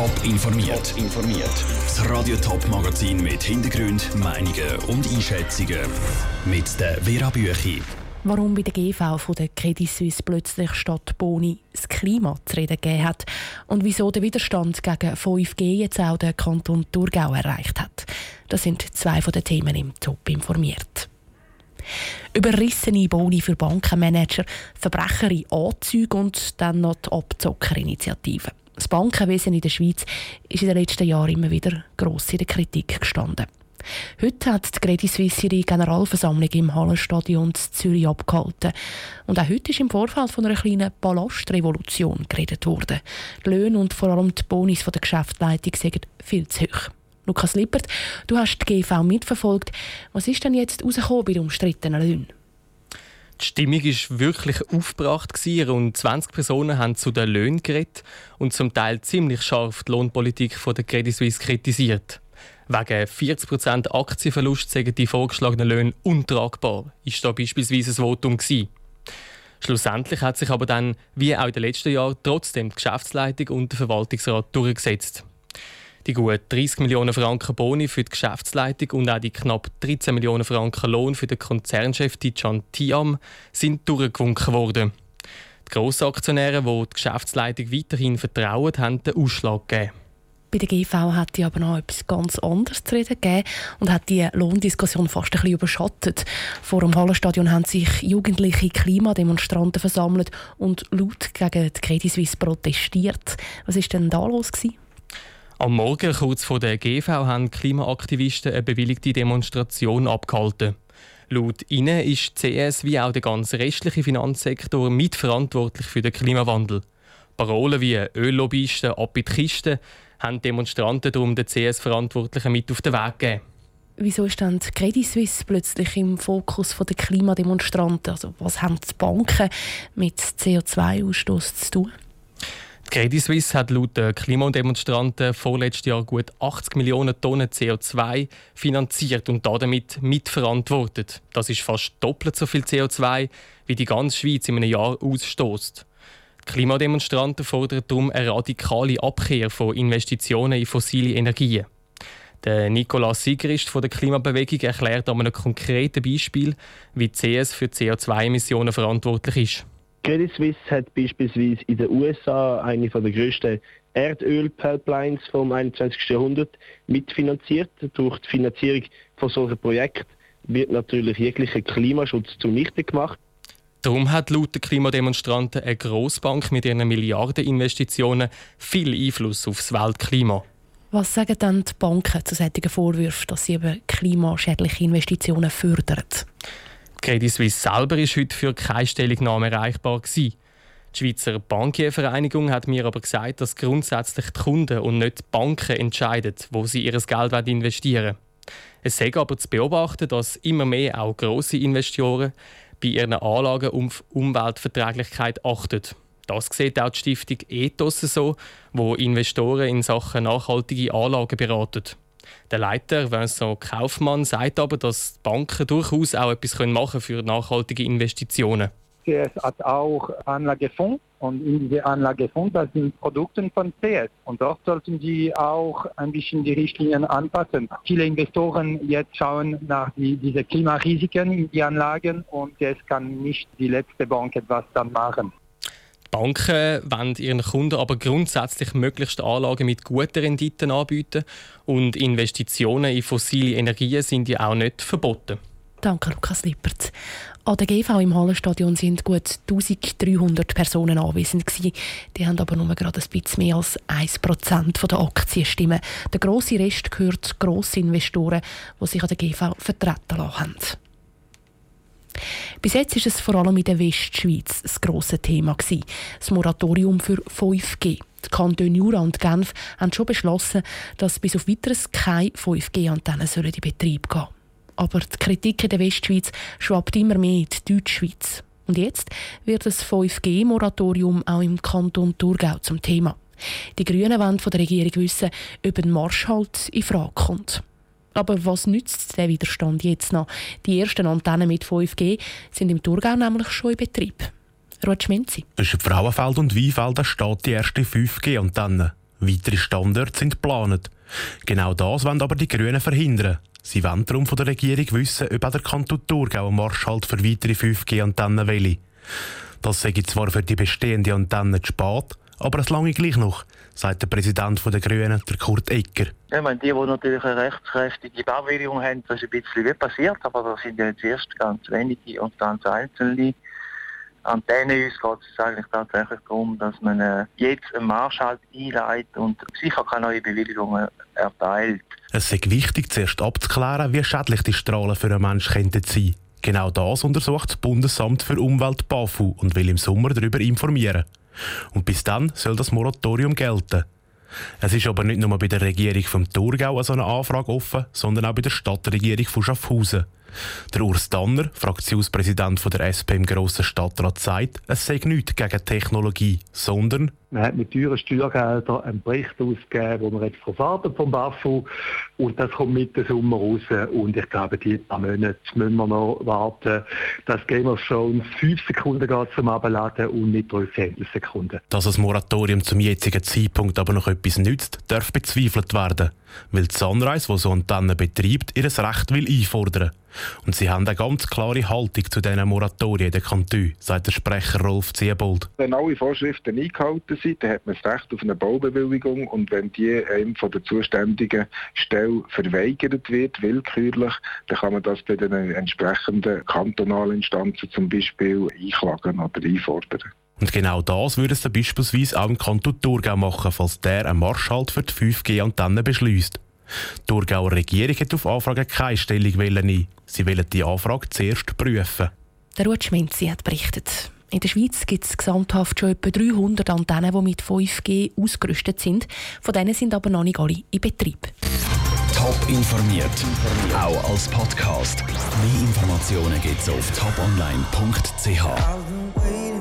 Top informiert. informiert. Das Radio Top Magazin mit Hintergrund, Meinungen und Einschätzungen mit der Vera Büchi. Warum bei der GV von der Credit Suisse plötzlich statt Boni das Klima zu reden gegeben hat und wieso der Widerstand gegen 5G jetzt auch den Kanton Thurgau erreicht hat. Das sind zwei von den Themen im Top informiert. Überrissene Boni für Bankenmanager, Verbrecher in Anzüge und dann noch die Abzockerinitiative. Das Bankenwesen in der Schweiz ist in den letzten Jahren immer wieder gross in der Kritik gestanden. Heute hat die Credit Suisse ihre Generalversammlung im Hallenstadion Zürich abgehalten. Und auch heute ist im Vorfeld von einer kleinen Palastrevolution geredet worden. Die Löhne und vor allem die Bonis der Geschäftsleitung sind viel zu hoch. Lukas Lippert, du hast die GV mitverfolgt. Was ist denn jetzt rausgekommen bei den umstrittenen Löhnen? Die Stimmung war wirklich aufgebracht. Rund 20 Personen haben zu den Löhnen geredet und zum Teil ziemlich scharf die Lohnpolitik der Credit Suisse kritisiert. Wegen 40% Aktienverlust sagen die vorgeschlagenen Löhne untragbar, ist da beispielsweise ein Votum gewesen. Schlussendlich hat sich aber dann, wie auch in den letzten Jahren, trotzdem die Geschäftsleitung und der Verwaltungsrat durchgesetzt. Die gut 30 Millionen Franken Boni für die Geschäftsleitung und auch die knapp 13 Millionen Franken Lohn für den Konzernchef Tijan Tiam sind durchgewunken worden. Die Grossaktionäre, die die Geschäftsleitung weiterhin vertrauen, haben den Ausschlag gegeben. Bei der GV hat die aber noch etwas ganz anderes zu reden gegeben und hat die Lohndiskussion fast ein bisschen überschattet. Vor dem Hallenstadion haben sich jugendliche Klimademonstranten versammelt und laut gegen die Credit Suisse protestiert. Was ist denn da los gewesen? Am Morgen kurz vor der GV haben Klimaaktivisten eine bewilligte Demonstration abgehalten. Laut ihnen ist die CS wie auch der ganze restliche Finanzsektor mitverantwortlich für den Klimawandel. Parolen wie Öllobbyisten, ab in die haben Demonstranten darum den CS-Verantwortlichen mit auf den Weg gegeben. Wieso die Credit Suisse plötzlich im Fokus der Klimademonstranten? Also was haben die Banken mit CO2-Ausstoß zu tun? Credit Suisse hat laut den Klimademonstranten vorletztes Jahr gut 80 Millionen Tonnen CO2 finanziert und damit mitverantwortet. Das ist fast doppelt so viel CO2, wie die ganze Schweiz in einem Jahr ausstößt. Klimademonstranten fordern darum eine radikale Abkehr von Investitionen in fossile Energien. Der Nikolaus Siegerist von der Klimabewegung erklärt an einem konkreten Beispiel, wie CS für CO2-Emissionen verantwortlich ist. Credit Suisse hat beispielsweise in den USA eine der grössten Erdöl-Pipelines vom 21. Jahrhundert mitfinanziert. Durch die Finanzierung von solchen Projekten wird natürlich jeglicher Klimaschutz zunichte gemacht. Darum hat laut der Klimademonstranten eine Grossbank mit ihren Milliardeninvestitionen viel Einfluss auf das Weltklima. Was sagen dann die Banken zu solchen Vorwürfen, dass sie eben klimaschädliche Investitionen fördern? Credit Suisse selber ist heute für keine Stellungnahme erreichbar. Gewesen. Die Schweizer Bankiervereinigung hat mir aber gesagt, dass grundsätzlich die Kunden und nicht die Banken entscheiden, wo sie ihr Geld investieren wollen. Es sei aber zu beobachten, dass immer mehr auch grosse Investoren bei ihren Anlagen auf Umweltverträglichkeit achten. Das sieht auch die Stiftung Ethos so, wo Investoren in Sachen nachhaltige Anlagen beraten. Der Leiter Vincent Kaufmann sagt aber, dass Banken durchaus auch etwas machen können für nachhaltige Investitionen. CS hat auch Anlagefonds und in diese Anlagefonds das sind Produkte von CS und dort sollten sie auch ein bisschen die Richtlinien anpassen. Viele Investoren jetzt schauen nach die, diese Klimarisiken in die Anlagen und CS kann nicht die letzte Bank etwas dann machen. Banken wollen ihren Kunden aber grundsätzlich möglichst Anlagen mit guten Renditen anbieten und Investitionen in fossile Energien sind ja auch nicht verboten. Danke, Lukas Lippert. An der GV im Hallenstadion sind gut 1300 Personen anwesend. Die haben aber nur gerade ein bisschen mehr als 1% der Aktienstimmen. Der grosse Rest gehört grossen Investoren, die sich an der GV vertreten lassen. Bis jetzt ist es vor allem in der Westschweiz das grosse Thema gewesen, das Moratorium für 5G. Die Kantone Jura und Genf haben schon beschlossen, dass bis auf weiteres keine 5G-Antennen in Betrieb gehen Aber die Kritik in der Westschweiz schwappt immer mehr in die Deutschschweiz. Und jetzt wird das 5G-Moratorium auch im Kanton Thurgau zum Thema. Die Grünen wollen von der Regierung wissen, ob ein Marschhalt in Frage kommt. Aber was nützt der Widerstand jetzt noch? Die ersten Antennen mit 5G sind im Thurgau nämlich schon in Betrieb. Ruth Schmenzi. Zwischen Frauenfeld und Weinfeld steht die erste 5G-Antenne. Weitere Standorte sind geplant. Genau das wollen aber die Grünen verhindern. Sie wollen darum von der Regierung wissen, ob auch der Kanton Thurgau einen Marschhalt für weitere 5G-Antennen will. Das sei zwar für die bestehende Antenne zu spät, aber es lange gleich noch, sagt der Präsident der Grünen, der Kurt Ecker. Ja, meine, die, die natürlich eine rechtskräftige Baubewilligung haben, das ist ein bisschen wie passiert, aber da sind ja jetzt erst ganz wenige und ganz einzelne. Antenne uns geht es eigentlich tatsächlich darum, dass man äh, jetzt einen Marschhalt einleitet und sicher keine neue Bewilligungen erteilt. Es ist wichtig, zuerst abzuklären, wie schädlich die Strahlen für einen Menschen sein könnten. Genau das untersucht das Bundesamt für Umwelt BAFU und will im Sommer darüber informieren. Und bis dann soll das Moratorium gelten. Es ist aber nicht nur bei der Regierung vom Thurgau so eine Anfrage offen, sondern auch bei der Stadtregierung von Schaffhausen. Der Urs Danner, Fraktionspräsident der SP im Grossen Stadtrat, sagt, es sei nichts gegen Technologie, sondern man hat mit teuren Steuergeldern einen Bericht ausgegeben, den man jetzt verfahren vom BAFU und das kommt mit dem Sommer raus und ich glaube, die paar Monate müssen wir noch warten. Das Game of Thrones fünf Sekunden geht zum Abladen und nicht 13 Sekunden. Dass das Moratorium zum jetzigen Zeitpunkt aber noch etwas nützt, darf bezweifelt werden, weil die Sunrise, die so Antennen betreibt, ihr Recht will einfordern. Und sie haben eine ganz klare Haltung zu diesen Moratorien der Kantone, sagt der Sprecher Rolf Ziebold. Wenn alle Vorschriften eingehalten sind, dann hat man das Recht auf eine Baubewilligung und wenn die einem von der zuständigen Stelle verweigert wird, willkürlich, dann kann man das bei den entsprechenden kantonalen Instanzen zum Beispiel einklagen oder einfordern. Und genau das würde es dann beispielsweise auch im Kanton Thurgau machen, falls der einen Marschhalt für die 5G-Antenne beschließt. Die Thurgauer Regierung hat auf Anfrage keine Stellung ein. Sie wollen die Anfrage zuerst prüfen. Der Ruth Schminzi hat berichtet. In der Schweiz gibt es gesamthaft schon etwa 300 Antennen, die mit 5G ausgerüstet sind. Von denen sind aber noch nicht alle in Betrieb. Top informiert, auch als Podcast. Mehr Informationen gibt es auf toponline.ch.